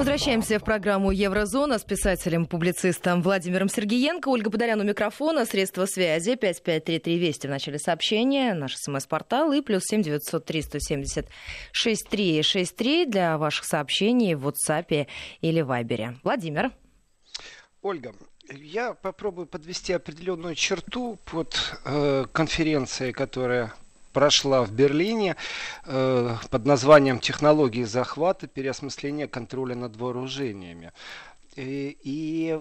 Возвращаемся в программу «Еврозона» с писателем-публицистом Владимиром Сергеенко. Ольга Подолян у микрофона. Средства связи 5533 Вести в начале сообщения. Наш смс-портал и плюс 7 903 170 6363 для ваших сообщений в WhatsApp или Вайбере. Владимир. Ольга, я попробую подвести определенную черту под э, конференцией, которая прошла в Берлине э, под названием «Технологии захвата, переосмысления контроля над вооружениями». И, и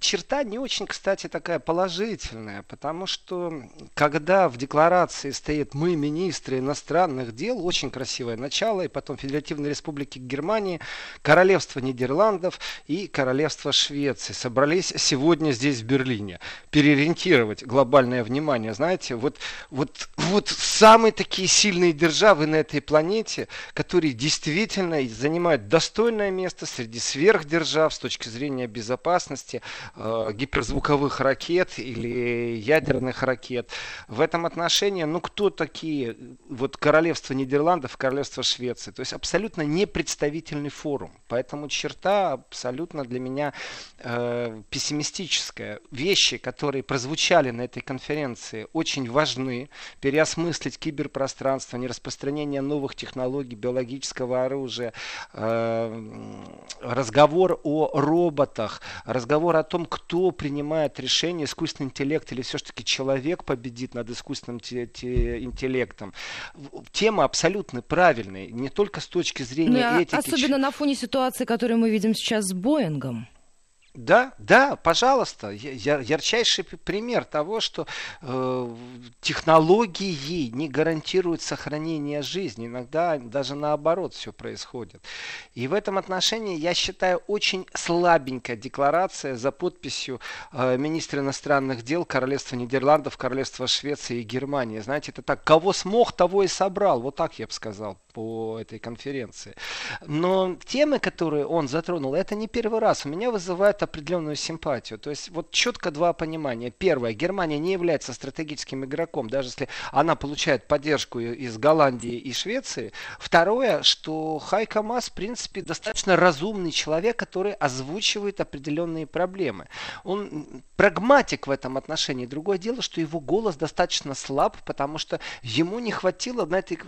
черта не очень, кстати, такая положительная, потому что когда в декларации стоит «мы, министры иностранных дел», очень красивое начало, и потом Федеративной Республики Германии, Королевство Нидерландов и Королевство Швеции собрались сегодня здесь, в Берлине, переориентировать глобальное внимание. Знаете, вот, вот, вот самые такие сильные державы на этой планете, которые действительно занимают достойное место среди сверхдержав с точки зрения безопасности, гиперзвуковых ракет или ядерных ракет. В этом отношении, ну кто такие вот королевство Нидерландов, королевство Швеции? То есть абсолютно непредставительный форум. Поэтому черта абсолютно для меня э, пессимистическая. Вещи, которые прозвучали на этой конференции, очень важны. Переосмыслить киберпространство, нераспространение новых технологий, биологического оружия, э, разговор о роботах, разговор о том, кто принимает решение, искусственный интеллект или все-таки человек победит над искусственным интеллектом. Тема абсолютно правильная, не только с точки зрения ну, этики. Особенно на фоне ситуации, которую мы видим сейчас с Боингом. Да, да, пожалуйста. Я, ярчайший пример того, что э, технологии не гарантируют сохранение жизни. Иногда даже наоборот все происходит. И в этом отношении я считаю очень слабенькая декларация за подписью э, министра иностранных дел Королевства Нидерландов, Королевства Швеции и Германии. Знаете, это так, кого смог, того и собрал. Вот так я бы сказал по этой конференции. Но темы, которые он затронул, это не первый раз. У меня вызывает определенную симпатию. То есть вот четко два понимания. Первое, Германия не является стратегическим игроком, даже если она получает поддержку из Голландии и Швеции. Второе, что Хайка Мас, в принципе, достаточно разумный человек, который озвучивает определенные проблемы. Он прагматик в этом отношении. Другое дело, что его голос достаточно слаб, потому что ему не хватило на этой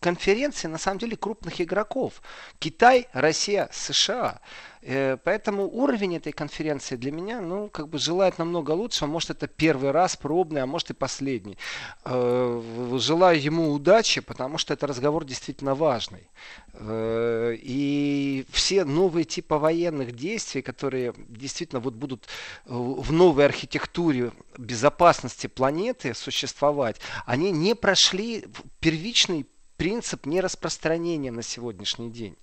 конференции на самом деле крупных игроков. Китай, Россия, США. Э, поэтому уровень этой конференции для меня, ну, как бы желает намного лучше. Может, это первый раз пробный, а может и последний. Э, желаю ему удачи, потому что это разговор действительно важный. Э, и все новые типы военных действий, которые действительно вот будут в новой архитектуре безопасности планеты существовать, они не прошли первичный принцип нераспространения на сегодняшний день.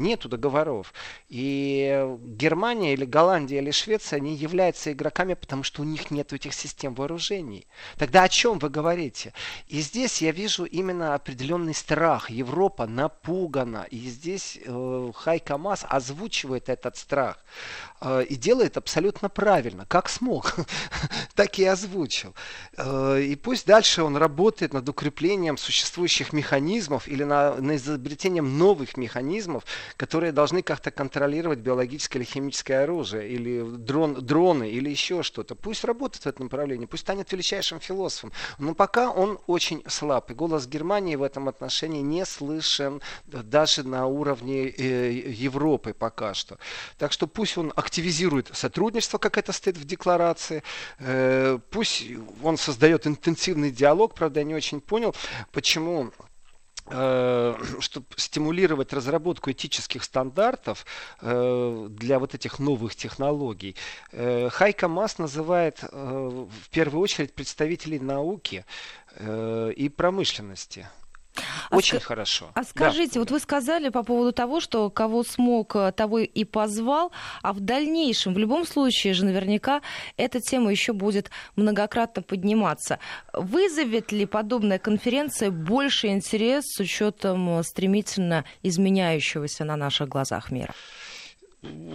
Нету договоров. И Германия или Голландия или Швеция, они являются игроками, потому что у них нет этих систем вооружений. Тогда о чем вы говорите? И здесь я вижу именно определенный страх. Европа напугана. И здесь э, Хайка Мас озвучивает этот страх. Э, и делает абсолютно правильно. Как смог, так и озвучил. Э, и пусть дальше он работает над укреплением существующих механизмов или на, на изобретением новых механизмов, которые должны как-то контролировать биологическое или химическое оружие, или дрон, дроны, или еще что-то. Пусть работает в этом направлении, пусть станет величайшим философом. Но пока он очень слаб. И голос Германии в этом отношении не слышен даже на уровне э, Европы пока что. Так что пусть он активизирует сотрудничество, как это стоит в декларации, э, пусть он создает интенсивный диалог, правда, я не очень понял, почему Э, чтобы стимулировать разработку этических стандартов э, для вот этих новых технологий, Хайка Мас называет в первую очередь представителей науки и промышленности. А Очень а хорошо. А скажите, да. вот вы сказали по поводу того, что кого смог, э, того и позвал, а в дальнейшем, в любом случае же наверняка эта тема еще будет многократно подниматься. Вызовет ли подобная конференция больше интерес с учетом э, стремительно изменяющегося на наших глазах мира?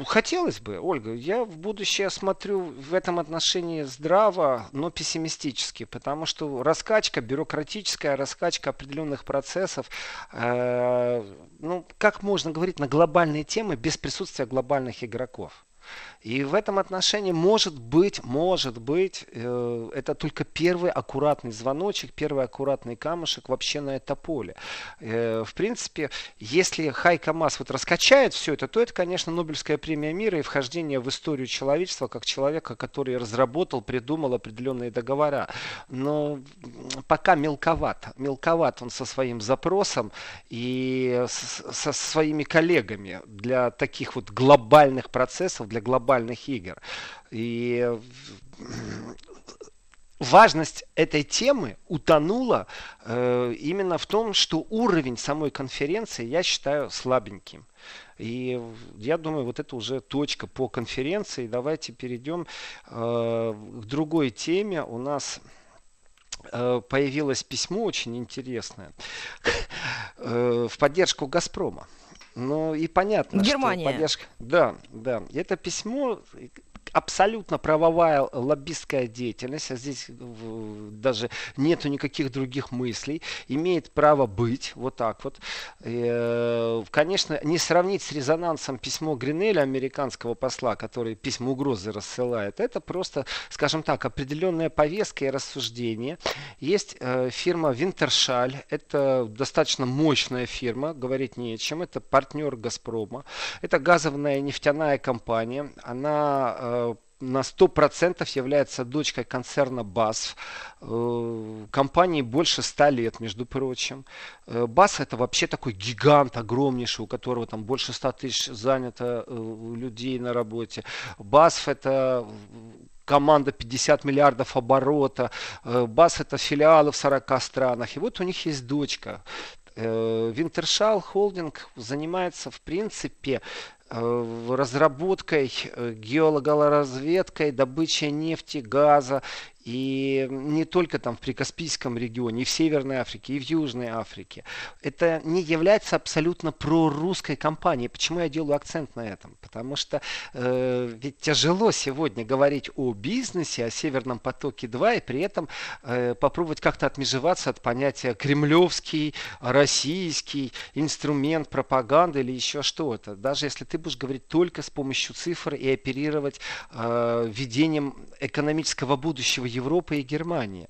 Хотелось бы, Ольга. Я в будущее смотрю в этом отношении здраво, но пессимистически, потому что раскачка, бюрократическая раскачка определенных процессов, э, ну, как можно говорить на глобальные темы без присутствия глобальных игроков? И в этом отношении, может быть, может быть, э, это только первый аккуратный звоночек, первый аккуратный камушек вообще на это поле. Э, в принципе, если Хайка Мас вот раскачает все это, то это, конечно, Нобелевская премия мира и вхождение в историю человечества как человека, который разработал, придумал определенные договора. Но пока мелковат. Мелковат он со своим запросом и со своими коллегами для таких вот глобальных процессов, для глобальных игр. И важность этой темы утонула э, именно в том, что уровень самой конференции я считаю слабеньким. И я думаю, вот это уже точка по конференции. Давайте перейдем э, к другой теме. У нас э, появилось письмо очень интересное э, в поддержку Газпрома. Ну и понятно, Германия. что поддержка... Да, да. Это письмо абсолютно правовая лоббистская деятельность, а здесь даже нету никаких других мыслей, имеет право быть, вот так вот. Э, конечно, не сравнить с резонансом письмо Гринеля, американского посла, который письма угрозы рассылает, это просто, скажем так, определенная повестка и рассуждение. Есть э, фирма Винтершаль, это достаточно мощная фирма, говорить не о чем, это партнер Газпрома, это газовая нефтяная компания, она э, на 100% является дочкой концерна BASF, э, компании больше 100 лет, между прочим. Э, BASF это вообще такой гигант огромнейший, у которого там больше 100 тысяч занято э, людей на работе. BASF это команда 50 миллиардов оборота, БАС это филиалы в 40 странах. И вот у них есть дочка. Винтершал Холдинг занимается, в принципе, Э, разработкой, э, геологоразведкой, добычей нефти, газа и не только там в Прикаспийском регионе, и в Северной Африке, и в Южной Африке. Это не является абсолютно прорусской компанией. Почему я делаю акцент на этом? Потому что э, ведь тяжело сегодня говорить о бизнесе, о Северном потоке 2, и при этом э, попробовать как-то отмежеваться от понятия кремлевский, российский, инструмент пропаганды или еще что-то. Даже если ты будешь говорить только с помощью цифр и оперировать э, видением экономического будущего Европы и Германии.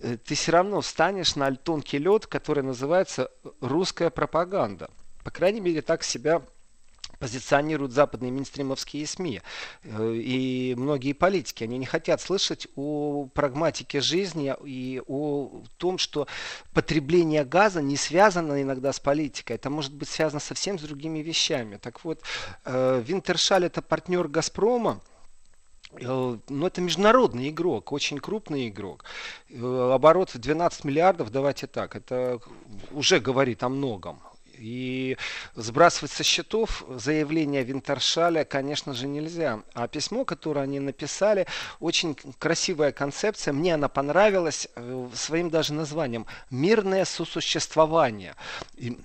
Э, ты все равно встанешь на тонкий лед, который называется русская пропаганда. По крайней мере, так себя позиционируют западные минстримовские СМИ э, и многие политики. Они не хотят слышать о прагматике жизни и о том, что потребление газа не связано иногда с политикой. Это может быть связано совсем с другими вещами. Так вот, э, Винтершаль это партнер Газпрома. Э, ну, это международный игрок, очень крупный игрок. Э, оборот 12 миллиардов, давайте так, это уже говорит о многом. И сбрасывать со счетов заявление Винтершаля, конечно же, нельзя. А письмо, которое они написали, очень красивая концепция. Мне она понравилась э, своим даже названием «Мирное сосуществование». И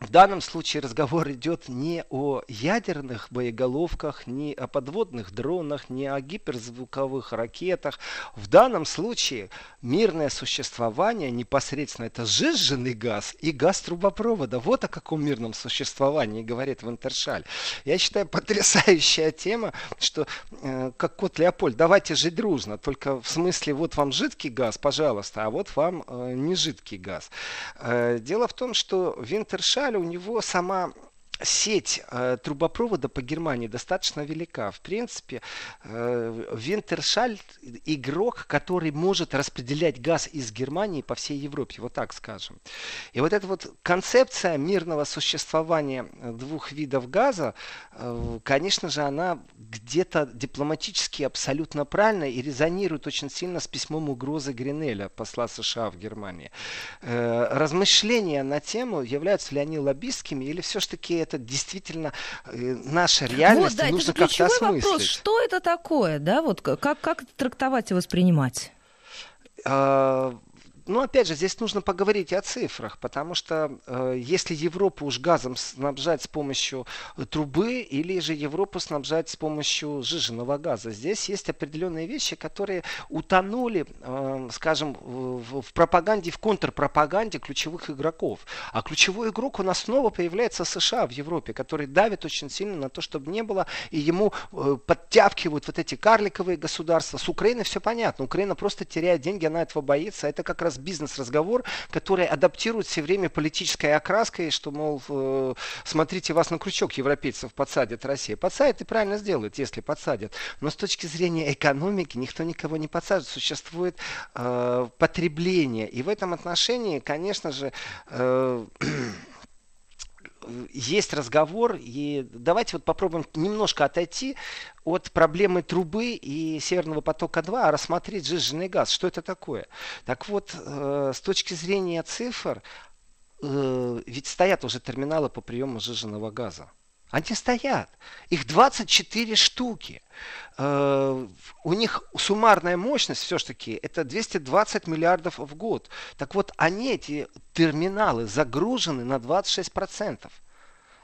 в данном случае разговор идет не о ядерных боеголовках, не о подводных дронах, не о гиперзвуковых ракетах. В данном случае мирное существование непосредственно это сжиженный газ и газ трубопровода. Вот о каком мирном существовании говорит Вантершаль. Я считаю, потрясающая тема, что э, как кот Леопольд, давайте жить дружно. Только в смысле, вот вам жидкий газ, пожалуйста, а вот вам э, не жидкий газ. Э, дело в том, что Винтершаль у него сама сеть э, трубопровода по Германии достаточно велика. В принципе, э, Винтершаль игрок, который может распределять газ из Германии по всей Европе, вот так скажем. И вот эта вот концепция мирного существования двух видов газа, конечно же, она где-то дипломатически абсолютно правильно и резонирует очень сильно с письмом угрозы Гринеля, посла США в Германии. Э, размышления на тему, являются ли они лоббистскими или все-таки это действительно э, наша реальность, вот, да, нужно как-то осмыслить. Вопрос, что это такое, да, вот как, как трактовать и воспринимать? Ну, опять же, здесь нужно поговорить о цифрах, потому что э, если Европу уж газом снабжать с помощью трубы, или же Европу снабжать с помощью жиженного газа, здесь есть определенные вещи, которые утонули, э, скажем, в, в пропаганде, в контрпропаганде ключевых игроков. А ключевой игрок у нас снова появляется США в Европе, который давит очень сильно на то, чтобы не было, и ему э, подтягивают вот эти карликовые государства. С Украиной все понятно. Украина просто теряет деньги, она этого боится. Это как раз бизнес-разговор, который адаптирует все время политической окраской, что, мол, э, смотрите, вас на крючок европейцев подсадит Россия. Подсадит и правильно сделает, если подсадят. Но с точки зрения экономики никто никого не подсаживает. Существует э, потребление. И в этом отношении, конечно же, э, есть разговор, и давайте вот попробуем немножко отойти от проблемы трубы и Северного потока-2, а рассмотреть жиженый газ. Что это такое? Так вот, э, с точки зрения цифр, э, ведь стоят уже терминалы по приему жиженого газа. Они стоят. Их 24 штуки. Э, у них суммарная мощность все-таки это 220 миллиардов в год. Так вот, они, эти терминалы, загружены на 26%.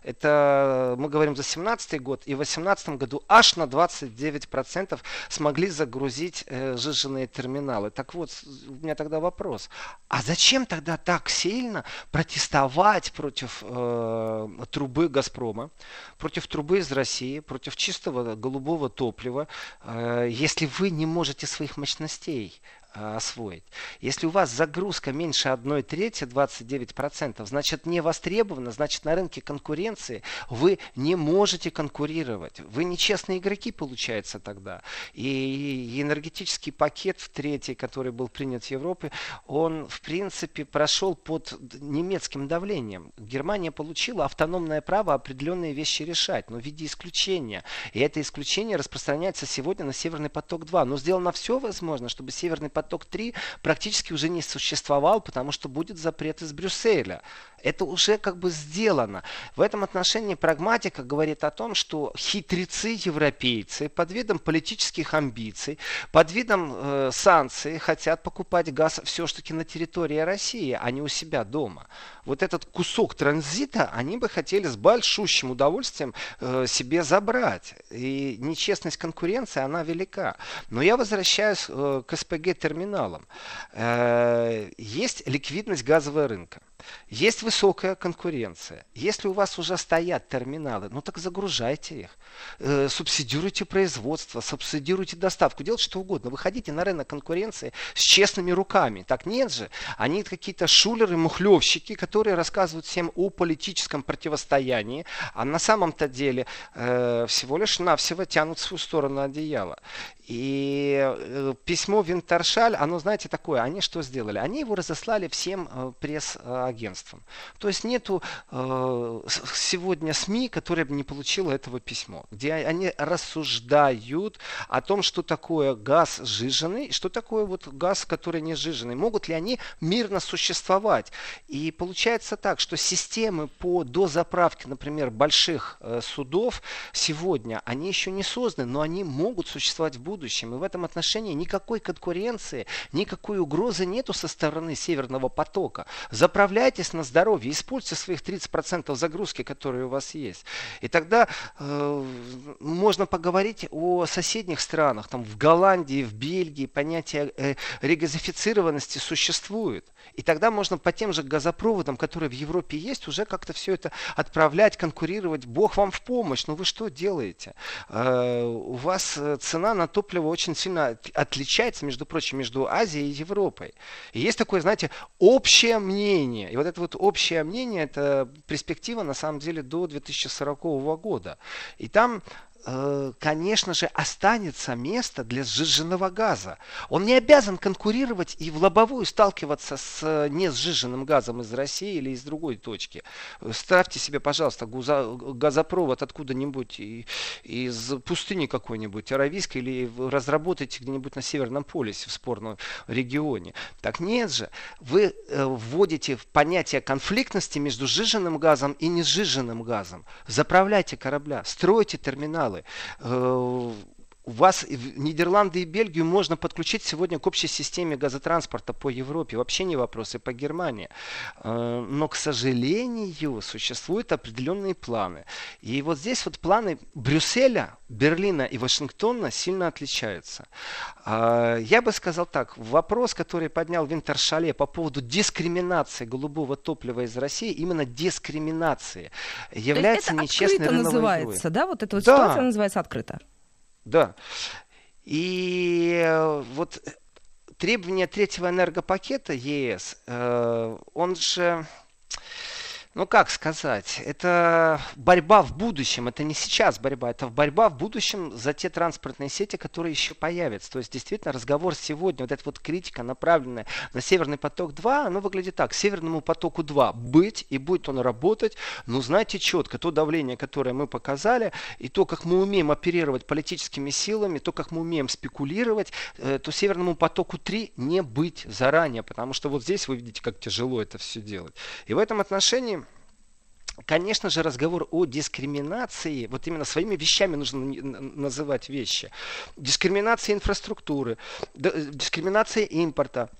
Это мы говорим за 2017 год. И в 2018 году аж на 29% смогли загрузить э, жиженные терминалы. Так вот, у меня тогда вопрос. А зачем тогда так сильно протестовать против э, трубы Газпрома, против трубы из России, против чистого голубого топлива, э, если вы не можете своих мощностей освоить. Если у вас загрузка меньше 1 трети, 29%, значит не востребовано, значит на рынке конкуренции вы не можете конкурировать. Вы нечестные игроки, получается тогда. И энергетический пакет в третий, который был принят в Европе, он в принципе прошел под немецким давлением. Германия получила автономное право определенные вещи решать, но в виде исключения. И это исключение распространяется сегодня на Северный поток-2. Но сделано все возможно, чтобы Северный поток поток-3 практически уже не существовал, потому что будет запрет из Брюсселя. Это уже как бы сделано. В этом отношении прагматика говорит о том, что хитрецы европейцы под видом политических амбиций, под видом э, санкций хотят покупать газ все-таки на территории России, а не у себя дома. Вот этот кусок транзита они бы хотели с большущим удовольствием э, себе забрать. И нечестность конкуренции, она велика. Но я возвращаюсь э, к СПГ-терминалам. Э, есть ликвидность газового рынка. Есть высокая конкуренция. Если у вас уже стоят терминалы, ну так загружайте их. Э, субсидируйте производство, субсидируйте доставку, делайте что угодно. Выходите на рынок конкуренции с честными руками. Так нет же. Они какие-то шулеры, мухлевщики, которые рассказывают всем о политическом противостоянии, а на самом-то деле э, всего лишь навсего тянут в свою сторону одеяло. И э, письмо Винтершаль, оно, знаете, такое, они что сделали? Они его разослали всем э, пресс-агентствам. То есть нету э, сегодня СМИ, которая бы не получила этого письма, где они рассуждают о том, что такое газ сжиженный, что такое вот газ, который не сжиженный. Могут ли они мирно существовать? И получается так, что системы по дозаправке, например, больших судов сегодня, они еще не созданы, но они могут существовать в будущем будущем. И в этом отношении никакой конкуренции, никакой угрозы нету со стороны Северного потока. Заправляйтесь на здоровье, используйте своих 30% загрузки, которые у вас есть. И тогда э, можно поговорить о соседних странах. Там в Голландии, в Бельгии понятие э, регазифицированности существует. И тогда можно по тем же газопроводам, которые в Европе есть, уже как-то все это отправлять, конкурировать. Бог вам в помощь. Но вы что делаете? Э, у вас э, цена на топливо очень сильно отличается, между прочим, между Азией и Европой. И есть такое, знаете, общее мнение. И вот это вот общее мнение, это перспектива, на самом деле, до 2040 года. И там конечно же, останется место для сжиженного газа. Он не обязан конкурировать и в лобовую сталкиваться с э, не сжиженным газом из России или из другой точки. Ставьте себе, пожалуйста, газопровод откуда-нибудь из пустыни какой-нибудь, аравийской, или разработайте где-нибудь на Северном полюсе, в спорном регионе. Так нет же. Вы э, вводите в понятие конфликтности между сжиженным газом и несжиженным газом. Заправляйте корабля, стройте терминалы материалы. У вас Нидерланды и Бельгию можно подключить сегодня к общей системе газотранспорта по Европе. Вообще не вопрос, и по Германии. Э, но, к сожалению, существуют определенные планы. И вот здесь вот планы Брюсселя, Берлина и Вашингтона сильно отличаются. Э, я бы сказал так. Вопрос, который поднял Винтершале по поводу дискриминации голубого топлива из России, именно дискриминации, является нечестной рыночной называется, да? Вот эта вот да. ситуация называется открыто. Да. И э, вот требования третьего энергопакета ЕС, э, он же ну как сказать, это борьба в будущем, это не сейчас борьба, это борьба в будущем за те транспортные сети, которые еще появятся. То есть действительно разговор сегодня, вот эта вот критика, направленная на Северный поток-2, оно выглядит так. Северному потоку-2 быть и будет он работать, но знаете четко, то давление, которое мы показали, и то, как мы умеем оперировать политическими силами, то, как мы умеем спекулировать, э, то Северному потоку-3 не быть заранее, потому что вот здесь вы видите, как тяжело это все делать. И в этом отношении Конечно же, разговор о дискриминации, вот именно своими вещами нужно называть вещи. Дискриминация инфраструктуры, дискриминация импорта,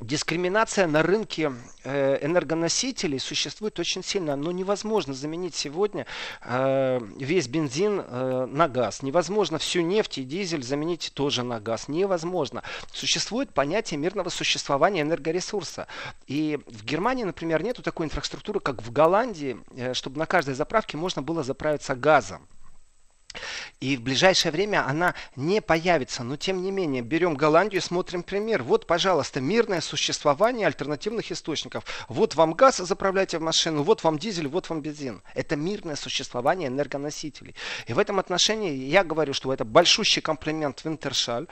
Дискриминация на рынке э, энергоносителей существует очень сильно, но невозможно заменить сегодня э, весь бензин э, на газ. Невозможно всю нефть и дизель заменить тоже на газ. Невозможно. Существует понятие мирного существования энергоресурса. И в Германии, например, нету такой инфраструктуры, как в Голландии, чтобы на каждой заправке можно было заправиться газом. И в ближайшее время она не появится. Но тем не менее, берем Голландию и смотрим пример. Вот, пожалуйста, мирное существование альтернативных источников. Вот вам газ, заправляйте в машину, вот вам дизель, вот вам бензин. Это мирное существование энергоносителей. И в этом отношении я говорю, что это большущий комплимент Винтершаль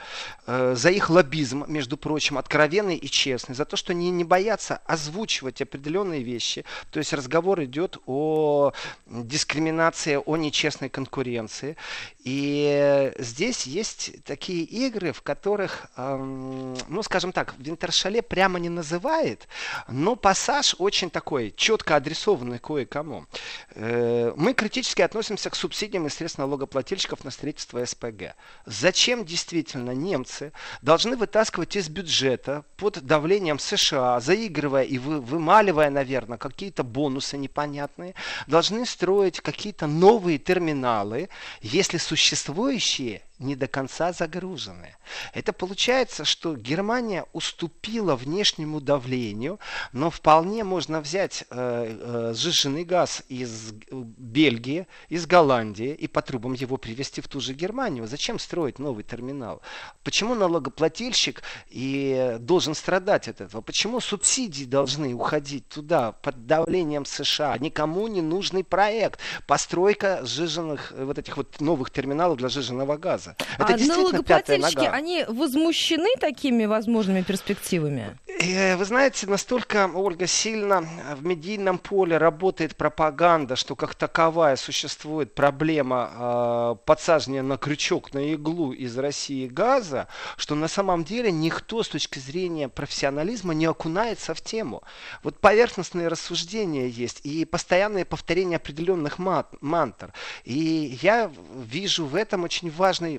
э, за их лоббизм, между прочим, откровенный и честный, за то, что они не боятся озвучивать определенные вещи. То есть разговор идет о дискриминации, о нечестной конкуренции. И здесь есть такие игры, в которых, ну, скажем так, Винтершале прямо не называет, но пассаж очень такой, четко адресованный кое-кому. Э, мы критически относимся к субсидиям и средств налогоплательщиков на строительство СПГ. Зачем действительно немцы должны вытаскивать из бюджета под давлением США, заигрывая и вымаливая, наверное, какие-то бонусы непонятные, должны строить какие-то новые терминалы, если существующие не до конца загружены. Это получается, что Германия уступила внешнему давлению, но вполне можно взять э, э, сжиженный газ из Бельгии, из Голландии и по трубам его привезти в ту же Германию. Зачем строить новый терминал? Почему налогоплательщик и должен страдать от этого? Почему субсидии должны уходить туда под давлением США? Никому не нужный проект. Постройка сжиженных вот этих вот новых терминалов для сжиженного газа. Это а налогоплательщики, они возмущены такими возможными перспективами? Э, вы знаете, настолько, Ольга, сильно в медийном поле работает пропаганда, что как таковая существует проблема э, подсаживания на крючок, на иглу из России газа, что на самом деле никто с точки зрения профессионализма не окунается в тему. Вот поверхностные рассуждения есть и постоянное повторение определенных мантр. И я вижу в этом очень важный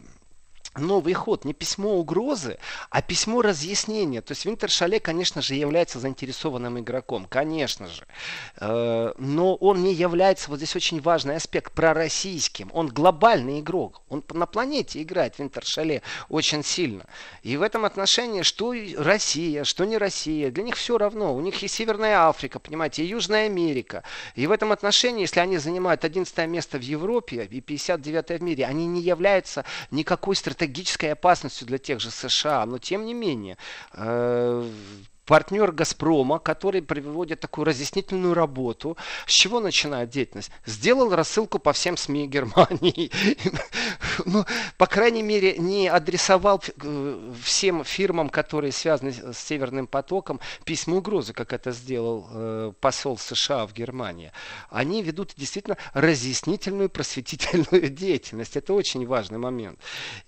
новый ход, не письмо угрозы, а письмо разъяснения. То есть Винтер Шале, конечно же, является заинтересованным игроком, конечно же. Э, но он не является, вот здесь очень важный аспект, пророссийским. Он глобальный игрок. Он на планете играет Винтер Шале очень сильно. И в этом отношении, что Россия, что не Россия, для них все равно. У них и Северная Африка, понимаете, и Южная Америка. И в этом отношении, если они занимают 11 место в Европе и 59 в мире, они не являются никакой стратегией стратегической опасностью для тех же США, но тем не менее э, партнер «Газпрома», который проводит такую разъяснительную работу. С чего начинает деятельность? Сделал рассылку по всем СМИ Германии. ну, по крайней мере, не адресовал э, всем фирмам, которые связаны с Северным потоком, письма угрозы, как это сделал э, посол США в Германии. Они ведут действительно разъяснительную, просветительную деятельность. Это очень важный момент.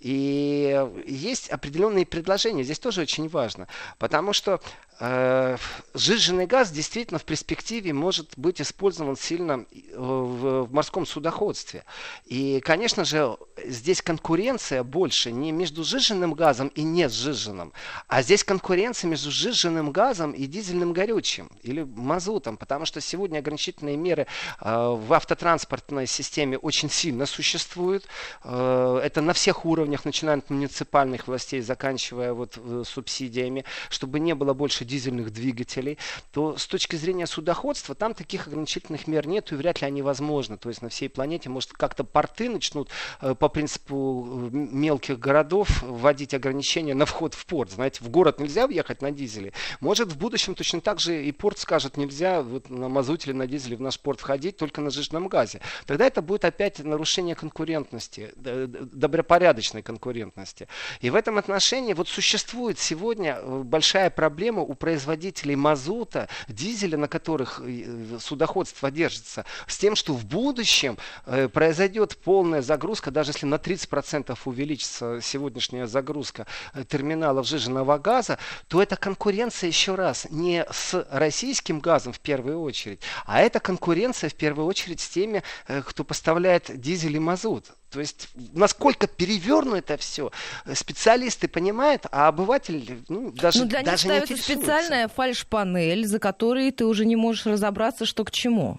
И есть определенные предложения. Здесь тоже очень важно. Потому что сжиженный газ действительно в перспективе может быть использован сильно э, в, морском судоходстве. И, конечно же, здесь конкуренция больше не между сжиженным газом и не сжиженным, а здесь конкуренция между сжиженным газом и дизельным горючим или мазутом, потому что сегодня ограничительные меры э, в автотранспортной системе очень сильно существуют. Э, это на всех уровнях, начиная от муниципальных властей, заканчивая вот э, субсидиями, чтобы не было больше дизельных двигателей, то с точки зрения судоходства там таких ограничительных мер нет и вряд ли они возможны. То есть на всей планете, может, как-то порты начнут э, по принципу э, мелких городов вводить ограничения на вход в порт. Знаете, в город нельзя въехать на дизеле. Может, в будущем точно так же и порт скажет, нельзя вот, на мазуте или на дизеле в наш порт входить, только на жирном газе. Тогда это будет опять нарушение конкурентности, добропорядочной конкурентности. И в этом отношении вот существует сегодня э, большая проблема у производителей мазута, дизеля, на которых э, судоходство держится, с тем, что в будущем э, произойдет полная загрузка, даже если на 30% увеличится сегодняшняя загрузка э, терминалов сжиженного газа, то это конкуренция еще раз не с российским газом в первую очередь, а это конкуренция в первую очередь с теми, кто поставляет дизель и мазут. То есть, насколько переверну это все, специалисты понимают, а обыватель ну, даже, ну, для даже них ставится специальная фальш-панель, за которой ты уже не можешь разобраться, что к чему.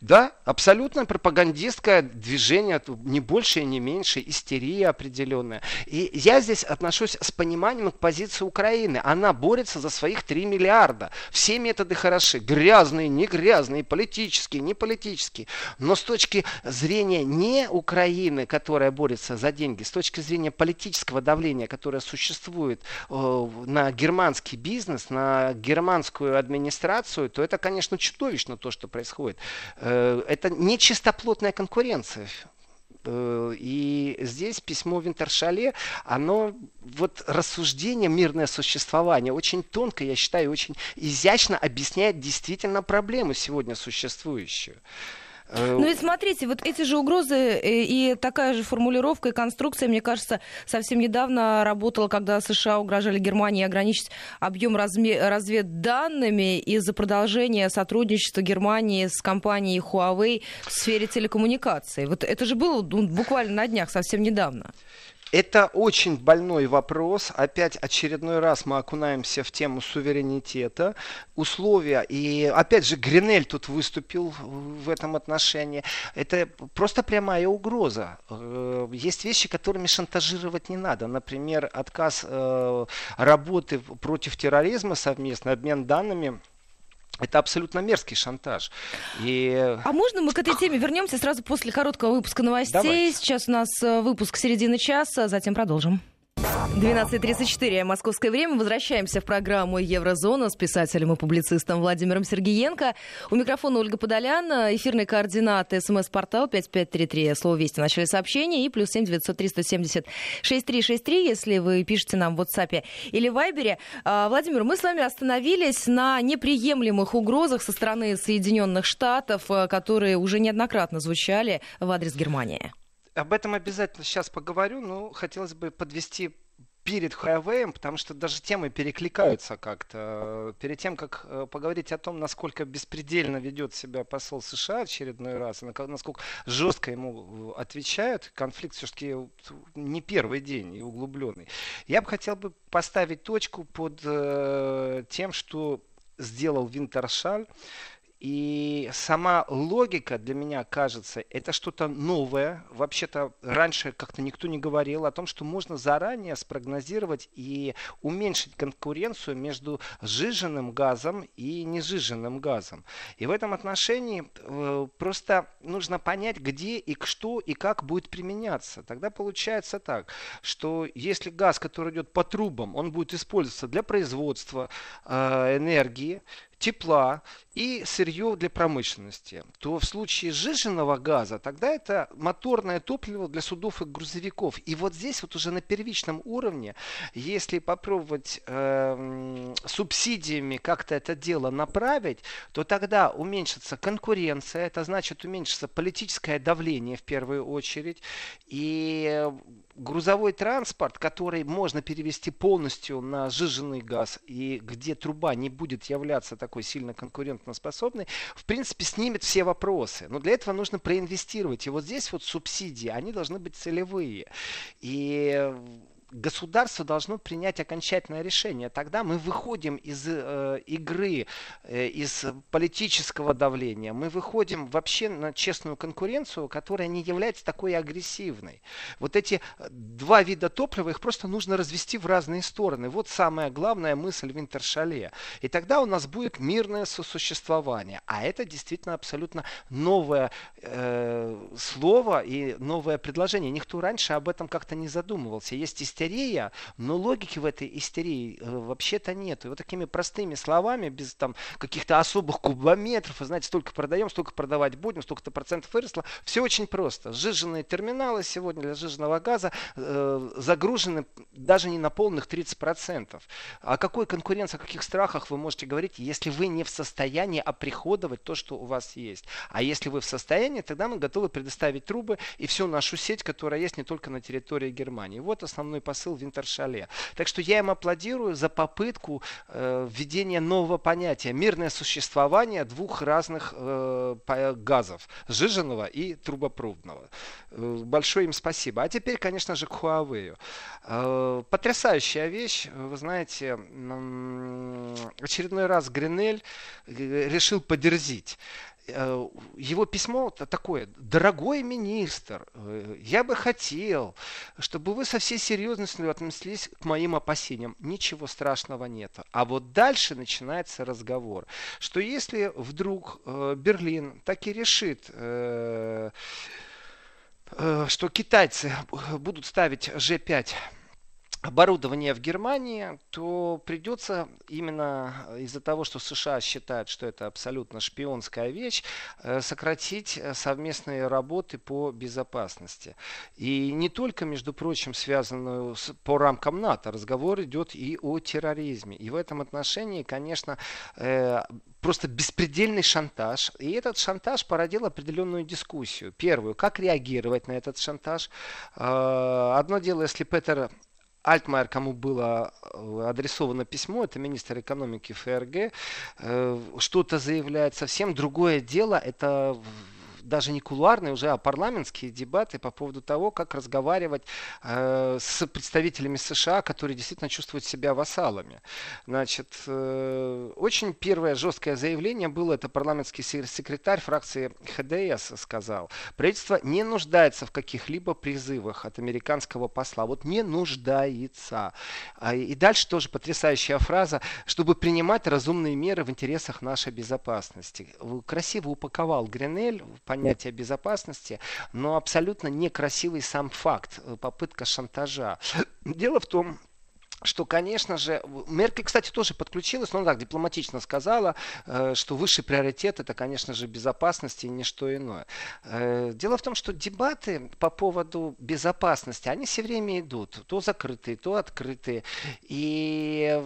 Да, абсолютно пропагандистское движение, не больше и не меньше, истерия определенная. И я здесь отношусь с пониманием к позиции Украины. Она борется за своих 3 миллиарда. Все методы хороши. Грязные, не грязные, политические, не политические. Но с точки зрения не Украины, которая борется за деньги, с точки зрения политического давления, которое существует э, на германский бизнес, на германскую администрацию, то это, конечно, чудовищно то, что происходит. Э, это не чистоплотная конкуренция. Э, и здесь письмо Винтершале, оно вот рассуждение мирное существование очень тонко, я считаю, очень изящно объясняет действительно проблему сегодня существующую. Э, ну и смотрите, вот эти же угрозы э, и такая же формулировка и конструкция, мне кажется, совсем недавно работала, когда США угрожали Германии ограничить объем разведданными из-за продолжения сотрудничества Германии с компанией Huawei в сфере телекоммуникаций. Вот это же было ну, буквально на днях, совсем недавно. Это очень больной вопрос. Опять очередной раз мы окунаемся в тему суверенитета, условия. И опять же Гринель тут выступил в этом отношении. Это просто прямая угроза. Э, есть вещи, которыми шантажировать не надо. Например, отказ э, работы против терроризма совместно, обмен данными это абсолютно мерзкий шантаж. И... А можно мы к этой теме вернемся сразу после короткого выпуска новостей? Давайте. Сейчас у нас э, выпуск середины часа, затем продолжим. 12.34 московское время. Возвращаемся в программу «Еврозона» с писателем и публицистом Владимиром Сергеенко. У микрофона Ольга Подолян. Эфирные координаты. СМС-портал 5533. Слово «Вести» в начале сообщения. И плюс 7 903 170 6363, если вы пишете нам в WhatsApp или Вайбере. Владимир, мы с вами остановились на неприемлемых угрозах со стороны Соединенных Штатов, а, которые уже неоднократно звучали в адрес Германии. Об этом обязательно сейчас поговорю, но хотелось бы подвести перед Huawei, потому что даже темы перекликаются как-то. Перед тем, как э, поговорить о том, насколько беспредельно ведет себя посол США очередной раз, насколько жестко ему э, отвечают, конфликт все-таки не первый день и углубленный. Я бы хотел бы поставить точку под э, тем, что сделал Винтершаль и сама логика для меня кажется, это что-то новое. Вообще-то раньше как-то никто не говорил о том, что можно заранее спрогнозировать и уменьшить конкуренцию между сжиженным газом и несжиженным газом. И в этом отношении э, просто нужно понять, где и что и как будет применяться. Тогда получается так, что если газ, который идет по трубам, он будет использоваться для производства э, энергии, тепла и сырье для промышленности, то в случае сжиженного газа тогда это моторное топливо для судов и грузовиков. И вот здесь вот уже на первичном уровне, если попробовать э, субсидиями как-то это дело направить, то тогда уменьшится конкуренция, это значит уменьшится политическое давление в первую очередь, и грузовой транспорт, который можно перевести полностью на сжиженный газ и где труба не будет являться такой сильно конкурентоспособной, в принципе, снимет все вопросы. Но для этого нужно проинвестировать. И вот здесь вот субсидии, они должны быть целевые. И государство должно принять окончательное решение. Тогда мы выходим из э, игры, э, из политического давления, мы выходим вообще на честную конкуренцию, которая не является такой агрессивной. Вот эти два вида топлива, их просто нужно развести в разные стороны. Вот самая главная мысль в Интершале. И тогда у нас будет мирное сосуществование. А это действительно абсолютно новое э, слово и новое предложение. Никто раньше об этом как-то не задумывался. Есть истерия, но логики в этой истерии э, вообще-то нет. И вот такими простыми словами, без там каких-то особых кубометров, вы знаете, столько продаем, столько продавать будем, столько-то процентов выросло, все очень просто. Сжиженные терминалы сегодня для сжиженного газа э, загружены даже не на полных 30%. О какой конкуренции, о каких страхах вы можете говорить, если вы не в состоянии оприходовать то, что у вас есть. А если вы в состоянии, тогда мы готовы предоставить трубы и всю нашу сеть, которая есть не только на территории Германии. Вот основной посыл Винтершале. Так что я им аплодирую за попытку э, введения нового понятия мирное существование двух разных э, газов сжиженного и трубопроводного. Э, большое им спасибо. А теперь, конечно же, к Huawei. Э, потрясающая вещь. Вы знаете, э, очередной раз Гринель э, решил подерзить. Э, его письмо такое, дорогой министр, э, я бы хотел, чтобы вы со всей серьезностью отнеслись к моим опасениям. Ничего страшного нет. А вот дальше начинается разговор, что если вдруг э, Берлин так и решит что китайцы будут ставить G5 оборудование в Германии, то придется именно из-за того, что США считают, что это абсолютно шпионская вещь, э, сократить э, совместные работы по безопасности. И не только, между прочим, связанную с, по рамкам НАТО, разговор идет и о терроризме. И в этом отношении, конечно, э, просто беспредельный шантаж. И этот шантаж породил определенную дискуссию. Первую, как реагировать на этот шантаж. Одно дело, если Петер Альтмайер, кому было э, адресовано письмо, это министр экономики ФРГ, э, что-то заявляет совсем. Другое дело, это даже не кулуарные уже, а парламентские дебаты по поводу того, как разговаривать э, с представителями США, которые действительно чувствуют себя вассалами. Значит, э, очень первое жесткое заявление было, это парламентский секретарь фракции ХДС сказал, правительство не нуждается в каких-либо призывах от американского посла. Вот не нуждается. А, и дальше тоже потрясающая фраза, чтобы принимать разумные меры в интересах нашей безопасности. Красиво упаковал Гринель, понятие безопасности, но абсолютно некрасивый сам факт, э, попытка шантажа. Дело в том, что, конечно же, Меркель, кстати, тоже подключилась, но она так дипломатично сказала, э, что высший приоритет это, конечно же, безопасность и не что иное. Э, дело в том, что дебаты по поводу безопасности, они все время идут, то закрытые, то открытые. И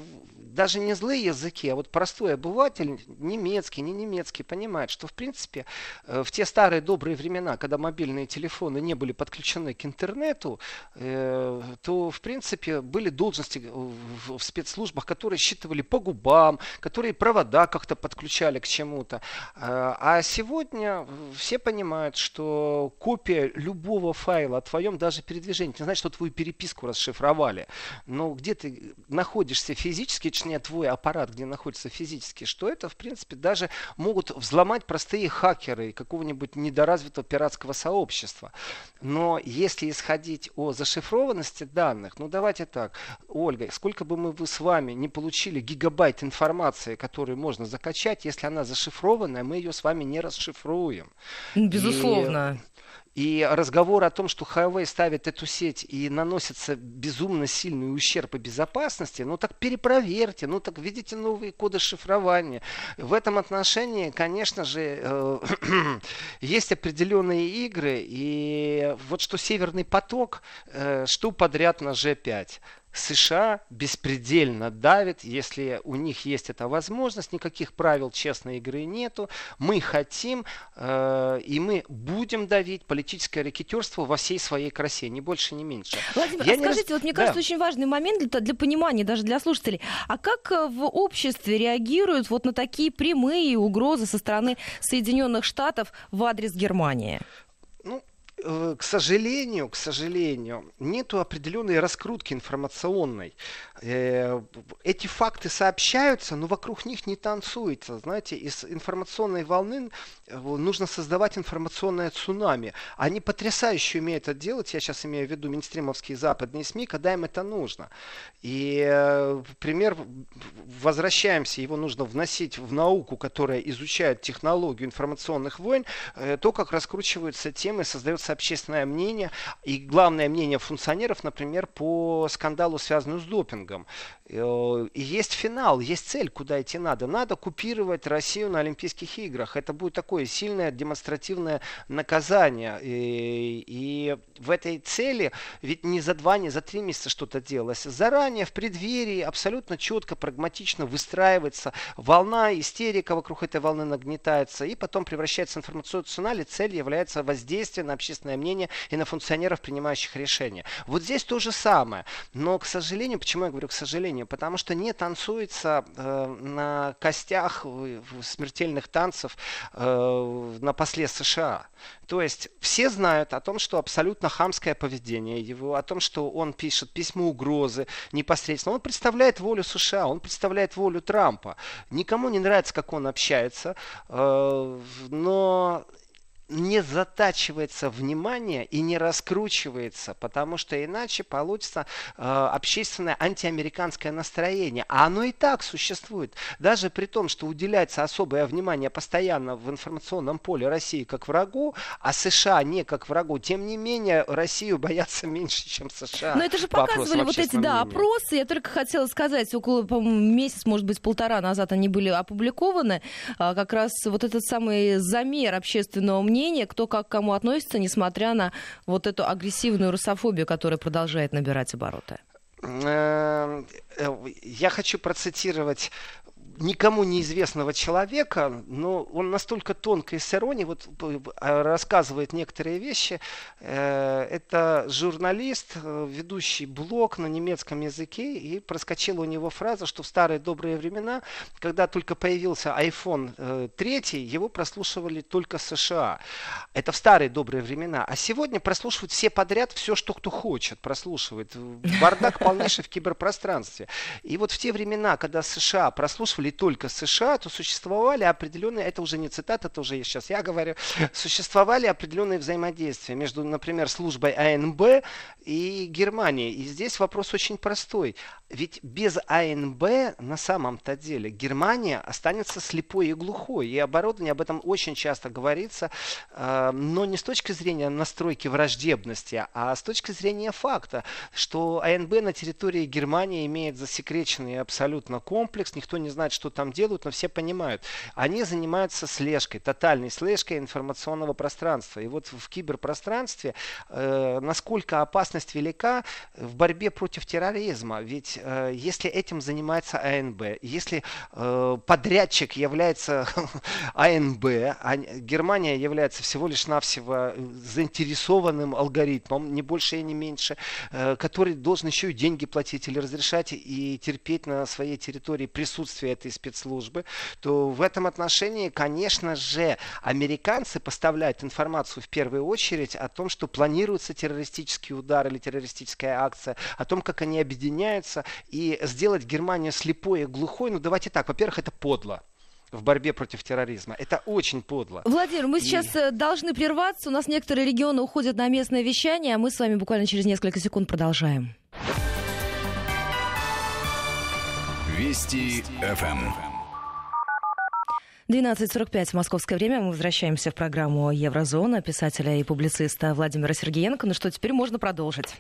даже не злые языки, а вот простой обыватель, немецкий, не немецкий, понимает, что, в принципе, э, в те старые добрые времена, когда мобильные телефоны не были подключены к интернету, то, в принципе, были должности в, спецслужбах, которые считывали по губам, которые провода как-то подключали к чему-то. А, а сегодня все понимают, что копия любого файла о твоем даже передвижении, не значит, что твою переписку расшифровали. Но где ты находишься физически, точнее твой аппарат, где находится физически, что это, в принципе, даже могут взломать простые хакеры какого-нибудь недоразвитого пиратского сообщества. Но если исходить о зашифрованности данных, ну давайте так, Оль, Ольгой, сколько бы мы с вами не получили гигабайт информации, которую можно закачать, если она зашифрованная, мы ее с вами не расшифруем. Безусловно. И И разговор о том, что Huawei ставит эту сеть и наносится безумно сильный ущерб по безопасности, ну так перепроверьте, ну так видите новые коды шифрования. В этом отношении, конечно же, э, есть определенные игры, и вот что Северный поток, э, что подряд на G5. США беспредельно давит, если у них есть эта возможность, никаких правил честной игры нету. Мы хотим э, и мы будем давить политическое рекетерство во всей своей красе, ни больше, ни меньше. Владимир, Я а скажите, раз... вот мне да. кажется, очень важный момент для, для понимания, даже для слушателей. А как э, в обществе реагируют вот на такие прямые угрозы со стороны Соединенных Штатов в адрес Германии? Э, к сожалению, к сожалению, нету определенной раскрутки информационной. Э, эти факты сообщаются, но вокруг них не танцуется. Знаете, из информационной волны э, нужно создавать информационное цунами. Они потрясающе умеют это делать. Я сейчас имею в виду минстримовские западные СМИ, когда им это нужно. И, пример, возвращаемся, его нужно вносить в науку, которая изучает технологию информационных войн, то, как раскручиваются темы, создается общественное мнение и главное мнение функционеров, например, по скандалу, связанному с допингом. Э, и есть финал, есть цель, куда идти надо. Надо купировать Россию на Олимпийских играх. Это будет такое сильное демонстративное наказание. И, и в этой цели ведь не за два, не за три месяца что-то делалось. Заранее, в преддверии, абсолютно четко, прагматично выстраивается волна, истерика вокруг этой волны нагнетается и потом превращается в информационную цунами. Цель является воздействие на общественное мнение и на функционеров, принимающих решения. Вот здесь то же самое. Но, к сожалению, почему я говорю к сожалению, сожалению, потому что не танцуется э, на костях смертельных танцев э, на после США. То есть все знают о том, что абсолютно хамское поведение его, о том, что он пишет письма угрозы непосредственно. Он представляет волю США, он представляет волю Трампа. Никому не нравится, как он общается, э, но не затачивается внимание и не раскручивается, потому что иначе получится э, общественное антиамериканское настроение. А оно и так существует. Даже при том, что уделяется особое внимание постоянно в информационном поле России как врагу, а США не как врагу, тем не менее Россию боятся меньше, чем США. Но это же показывали вот эти да, опросы. Я только хотела сказать, около, по-моему, месяц, может быть, полтора назад они были опубликованы. А, как раз вот этот самый замер общественного мнения мнение, кто как к кому относится, несмотря на вот эту агрессивную русофобию, которая продолжает набирать обороты? Эм, э, я хочу процитировать никому неизвестного человека, но он настолько тонко и с иронией вот, а, рассказывает некоторые вещи. Э, это журналист, э, ведущий блог на немецком языке, и проскочила у него фраза, что в старые добрые времена, когда только появился iPhone 3, э, его прослушивали только США. Это в старые добрые времена. А сегодня прослушивают все подряд все, что кто хочет, прослушивает. Бардак полнейший в киберпространстве. И вот в те времена, когда США прослушивали ли только США, то существовали определенные, это уже не цитата, это уже сейчас я говорю, существовали определенные взаимодействия между, например, службой АНБ и Германией. И здесь вопрос очень простой. Ведь без АНБ на самом-то деле Германия останется слепой и глухой. И оборудование об этом очень часто говорится, э, но не с точки зрения настройки враждебности, а с точки зрения факта, что АНБ на территории Германии имеет засекреченный абсолютно комплекс, никто не знает, что там делают, но все понимают. Они занимаются слежкой, тотальной слежкой информационного пространства. И вот в киберпространстве э, насколько опасность велика в борьбе против терроризма. Ведь э, если этим занимается АНБ, если э, подрядчик является АНБ, а Германия является всего лишь навсего заинтересованным алгоритмом, не больше и не меньше, э, который должен еще и деньги платить или разрешать и терпеть на своей территории присутствие этой спецслужбы, то в этом отношении, конечно же, американцы поставляют информацию в первую очередь о том, что планируется террористический удар или террористическая акция, о том, как они объединяются и сделать Германию слепой и глухой. Ну, давайте так. Во-первых, это подло в борьбе против терроризма. Это очень подло. Владимир, мы и... сейчас э, должны прерваться. У нас некоторые регионы уходят на местное вещание, а мы с вами буквально через несколько секунд продолжаем. Вести ФМ. 12.45 московское время. Мы возвращаемся в программу «Еврозона» писателя и публициста Владимира Сергеенко. Ну что, теперь можно продолжить.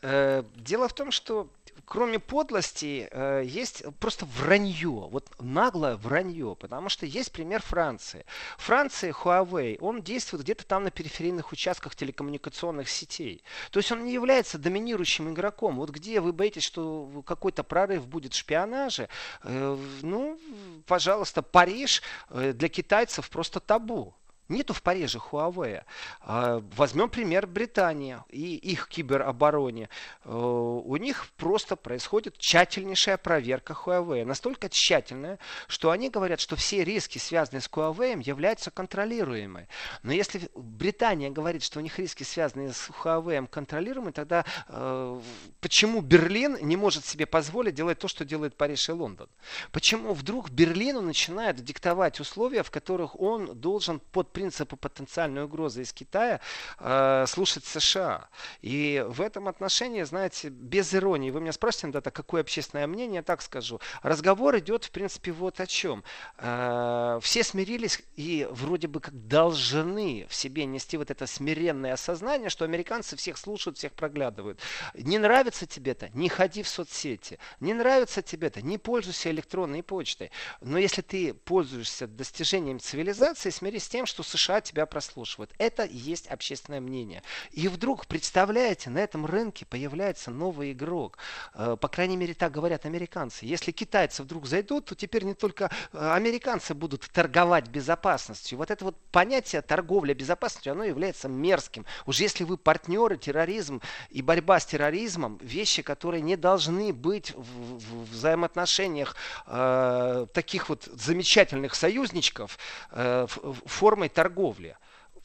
Э, дело в том, что кроме подлости, э, есть просто вранье. Вот наглое вранье. Потому что есть пример Франции. Франция, Huawei, он действует где-то там на периферийных участках телекоммуникационных сетей. То есть он не является доминирующим игроком. Вот где вы боитесь, что какой-то прорыв будет в шпионаже, э, ну, пожалуйста, Париж э, для китайцев просто табу. Нету в Париже Huawei. А, возьмем пример Британии и их киберобороне. Э, у них просто происходит тщательнейшая проверка Huawei. Настолько тщательная, что они говорят, что все риски, связанные с Huawei, являются контролируемыми. Но если Британия говорит, что у них риски, связанные с Huawei, контролируемы, тогда э, почему Берлин не может себе позволить делать то, что делает Париж и Лондон? Почему вдруг Берлину начинает диктовать условия, в которых он должен под принципу потенциальной угрозы из Китая э, слушать США. И в этом отношении, знаете, без иронии, вы меня спросите, да, какое общественное мнение, так скажу. Разговор идет, в принципе, вот о чем. Э, все смирились и вроде бы как должны в себе нести вот это смиренное осознание, что американцы всех слушают, всех проглядывают. Не нравится тебе это? Не ходи в соцсети. Не нравится тебе это? Не пользуйся электронной почтой. Но если ты пользуешься достижением цивилизации, смирись с тем, что США тебя прослушивают. Это есть общественное мнение. И вдруг, представляете, на этом рынке появляется новый игрок. Э, по крайней мере, так говорят американцы. Если китайцы вдруг зайдут, то теперь не только э, американцы будут торговать безопасностью. Вот это вот понятие торговля безопасностью, оно является мерзким. Уж если вы партнеры, терроризм и борьба с терроризмом, вещи, которые не должны быть в, в взаимоотношениях э, таких вот замечательных союзничков э, формой торговли.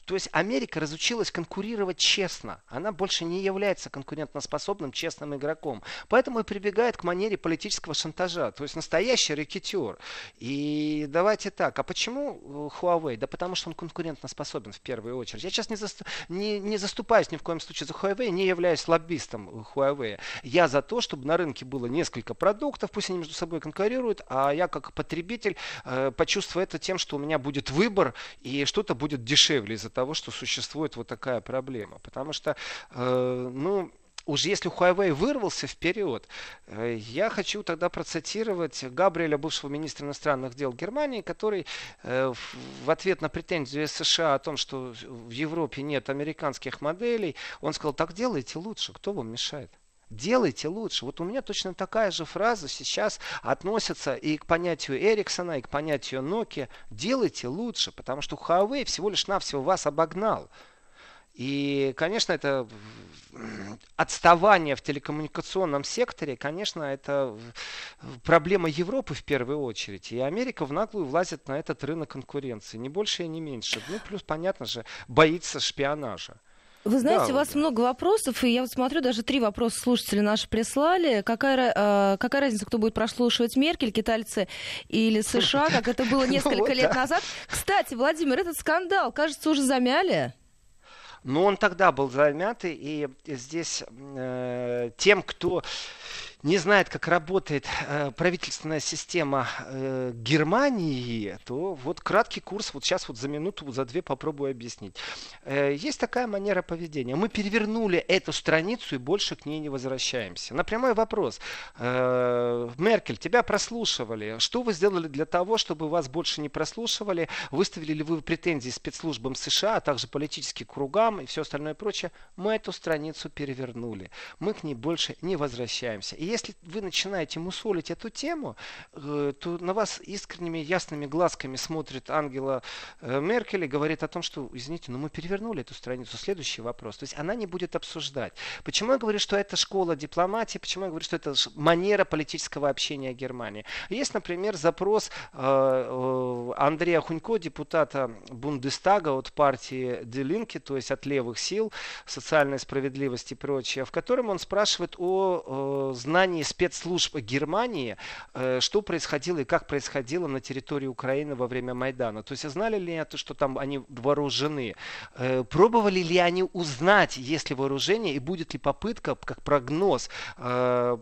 То есть Америка разучилась конкурировать честно. Она больше не является конкурентоспособным честным игроком. Поэтому и прибегает к манере политического шантажа. То есть настоящий рекетер. И давайте так. А почему э, Huawei? Да потому что он конкурентоспособен в первую очередь. Я сейчас не, заступ, не, не заступаюсь ни в коем случае за Huawei, не являюсь лоббистом Huawei. Я за то, чтобы на рынке было несколько продуктов, пусть они между собой конкурируют, а я как потребитель э, почувствую это тем, что у меня будет выбор и что-то будет дешевле из-за того, того, что существует вот такая проблема. Потому что, э, ну, уж если Huawei вырвался вперед, э, я хочу тогда процитировать Габриэля, бывшего министра иностранных дел Германии, который э, в ответ на претензию США о том, что в Европе нет американских моделей, он сказал, так делайте лучше, кто вам мешает? Делайте лучше. Вот у меня точно такая же фраза сейчас относится и к понятию Эриксона, и к понятию Nokia. Делайте лучше, потому что Huawei всего лишь навсего вас обогнал. И, конечно, это отставание в телекоммуникационном секторе, конечно, это проблема Европы в первую очередь. И Америка в наглую влазит на этот рынок конкуренции. Не больше и не меньше. Ну, плюс, понятно же, боится шпионажа. Вы знаете, да, у вас да. много вопросов, и я вот смотрю, даже три вопроса слушатели наши прислали. Какая, э, какая разница, кто будет прослушивать Меркель, китайцы или США, как это было несколько лет назад? Кстати, Владимир, этот скандал, кажется, уже замяли. Ну, он тогда был замятый, и здесь э, тем, кто не знает, как работает э, правительственная система э, Германии, то вот краткий курс вот сейчас вот за минуту, за две попробую объяснить. Э, есть такая манера поведения. Мы перевернули эту страницу и больше к ней не возвращаемся. На прямой вопрос. Э, Меркель, тебя прослушивали. Что вы сделали для того, чтобы вас больше не прослушивали? Выставили ли вы претензии спецслужбам США, а также политическим кругам и все остальное прочее? Мы эту страницу перевернули. Мы к ней больше не возвращаемся. И если вы начинаете мусолить эту тему, э, то на вас искренними ясными глазками смотрит Ангела э, Меркель и говорит о том, что, извините, но мы перевернули эту страницу. Следующий вопрос. То есть она не будет обсуждать. Почему я говорю, что это школа дипломатии? Почему я говорю, что это манера политического общения Германии? Есть, например, запрос э, Андрея Хунько, депутата Бундестага от партии Делинки, то есть от левых сил, социальной справедливости и прочее, в котором он спрашивает о знании знании спецслужб Германии, э, что происходило и как происходило на территории Украины во время Майдана. То есть знали ли это, что там они вооружены? Э, пробовали ли они узнать, есть ли вооружение и будет ли попытка, как прогноз, э,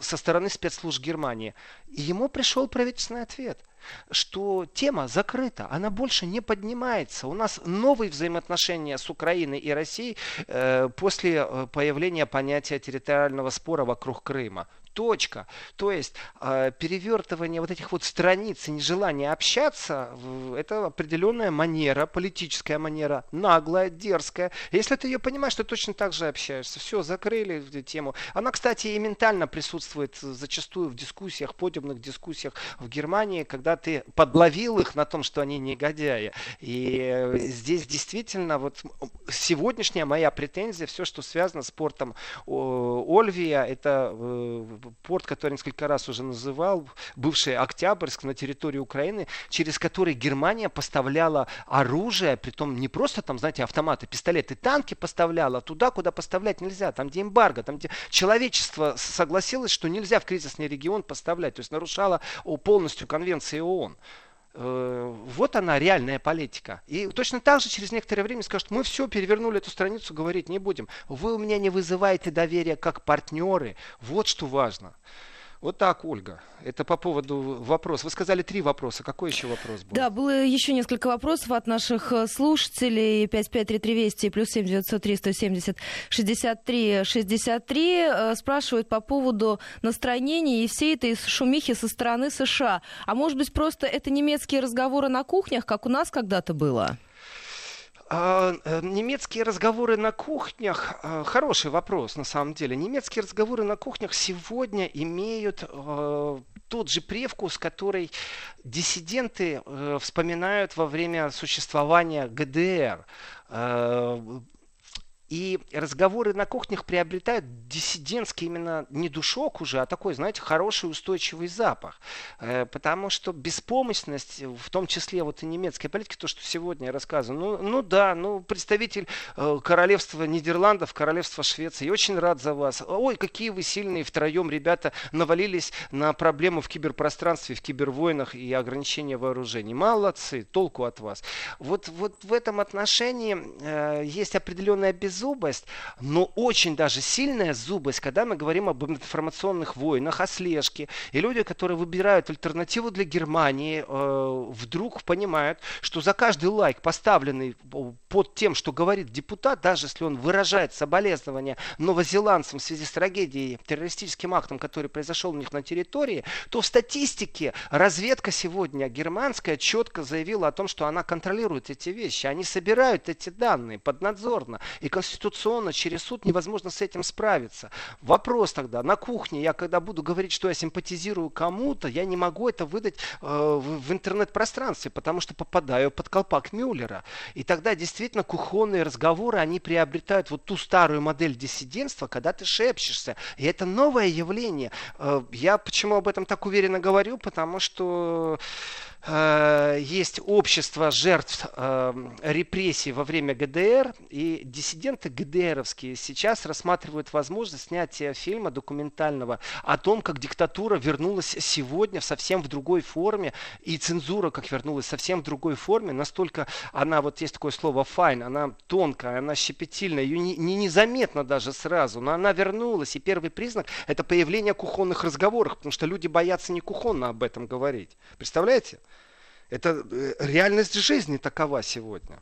со стороны спецслужб Германии? И ему пришел правительственный ответ – что тема закрыта, она больше не поднимается. У нас новые взаимоотношения с Украиной и Россией э, после э, появления понятия территориального спора вокруг Крыма точка. То есть э, перевертывание вот этих вот страниц и нежелание общаться, это определенная манера, политическая манера, наглая, дерзкая. Если ты ее понимаешь, ты точно так же общаешься. Все, закрыли эту тему. Она, кстати, и ментально присутствует зачастую в дискуссиях, подобных дискуссиях в Германии, когда ты подловил их на том, что они негодяи. И э, здесь действительно вот сегодняшняя моя претензия, все, что связано с портом Ольвия, это э, порт, который несколько раз уже называл, бывший Октябрьск на территории Украины, через который Германия поставляла оружие, притом не просто там, знаете, автоматы, пистолеты, танки поставляла туда, куда поставлять нельзя, там, где эмбарго, там, где человечество согласилось, что нельзя в кризисный регион поставлять, то есть нарушало полностью конвенции ООН вот она реальная политика. И точно так же через некоторое время скажут, мы все перевернули эту страницу, говорить не будем. Вы у меня не вызываете доверия как партнеры. Вот что важно. Вот так, Ольга. Это по поводу вопроса. Вы сказали три вопроса. Какой еще вопрос был? Да, было еще несколько вопросов от наших э, слушателей. 553320 плюс 7903 170 63 63 спрашивают по поводу настроения и всей этой шумихи со стороны США. А может быть, просто это немецкие разговоры на кухнях, как у нас когда-то было? А, э, немецкие разговоры на кухнях, а, хороший вопрос на самом деле. Немецкие разговоры на кухнях сегодня имеют а, тот же привкус, который диссиденты э, вспоминают во время существования ГДР. И разговоры на кухнях приобретают диссидентский именно не душок уже, а такой, знаете, хороший устойчивый запах. Э, потому что беспомощность, в том числе вот и немецкой политики, то, что сегодня я рассказываю, ну, ну да, ну представитель э, королевства Нидерландов, королевства Швеции, очень рад за вас. Ой, какие вы сильные втроем, ребята, навалились на проблему в киберпространстве, в кибервойнах и ограничения вооружений. Молодцы, толку от вас. Вот, вот в этом отношении э, есть определенная безопасность зубость, но очень даже сильная зубость, когда мы говорим об информационных войнах, о слежке. И люди, которые выбирают альтернативу для Германии, э, вдруг понимают, что за каждый лайк, поставленный под тем, что говорит депутат, даже если он выражает соболезнования новозеландцам в связи с трагедией, террористическим актом, который произошел у них на территории, то в статистике разведка сегодня германская четко заявила о том, что она контролирует эти вещи. Они собирают эти данные поднадзорно. И через суд невозможно с этим справиться. Вопрос тогда, на кухне я когда буду говорить, что я симпатизирую кому-то, я не могу это выдать э, в, в интернет-пространстве, потому что попадаю под колпак Мюллера. И тогда действительно кухонные разговоры, они приобретают вот ту старую модель диссидентства, когда ты шепчешься. И это новое явление. Э, я почему об этом так уверенно говорю? Потому что есть общество жертв э, репрессий во время ГДР, и диссиденты ГДРовские сейчас рассматривают возможность снятия фильма документального о том, как диктатура вернулась сегодня совсем в другой форме, и цензура как вернулась совсем в другой форме, настолько она, вот есть такое слово fine, она тонкая, она щепетильная, ее не незаметно даже сразу, но она вернулась, и первый признак это появление кухонных разговоров, потому что люди боятся не кухонно об этом говорить. Представляете? Это э, реальность жизни такова сегодня.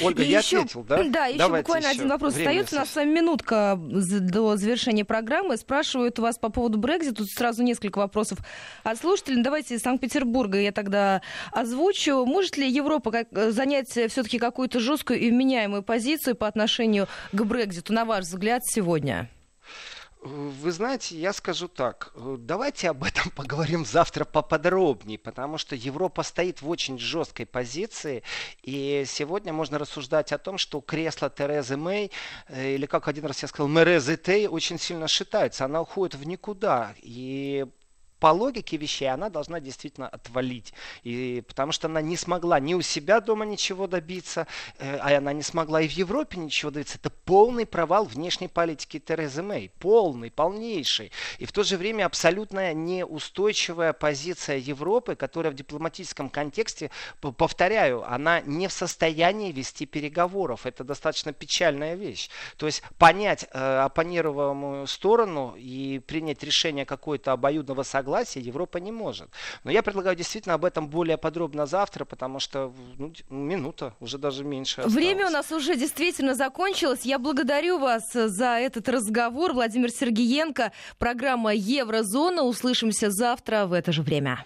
Ольга, и я еще, ответил, да? Да, еще Давайте буквально еще. один вопрос Время остается. У нас с вами минутка до завершения программы. Спрашивают вас по поводу Брекзита. Тут сразу несколько вопросов от слушателей. Давайте из Санкт-Петербурга я тогда озвучу. Может ли Европа как, э, занять все-таки какую-то жесткую и вменяемую позицию по отношению к Брекзиту, на ваш взгляд, сегодня? Вы знаете, я скажу так, давайте об этом поговорим завтра поподробнее, потому что Европа стоит в очень жесткой позиции, и сегодня можно рассуждать о том, что кресло Терезы Мэй, э, или как один раз я сказал, Мерезы Тей, очень сильно шатается, она уходит в никуда, и по логике вещей она должна действительно отвалить. И, потому что она не смогла ни у себя дома ничего добиться, э, а она не смогла и в Европе ничего добиться. Это полный провал внешней политики Терезы Мэй. Полный, полнейший. И в то же время абсолютно неустойчивая позиция Европы, которая в дипломатическом контексте, повторяю, она не в состоянии вести переговоров. Это достаточно печальная вещь. То есть понять э, оппонируемую сторону и принять решение какое-то обоюдного согласия согласия Европа не может. Но я предлагаю действительно об этом более подробно завтра, потому что ну, минута, уже даже меньше осталось. Время у нас уже действительно закончилось. Я благодарю вас за этот разговор. Владимир Сергеенко, программа «Еврозона». Услышимся завтра в это же время.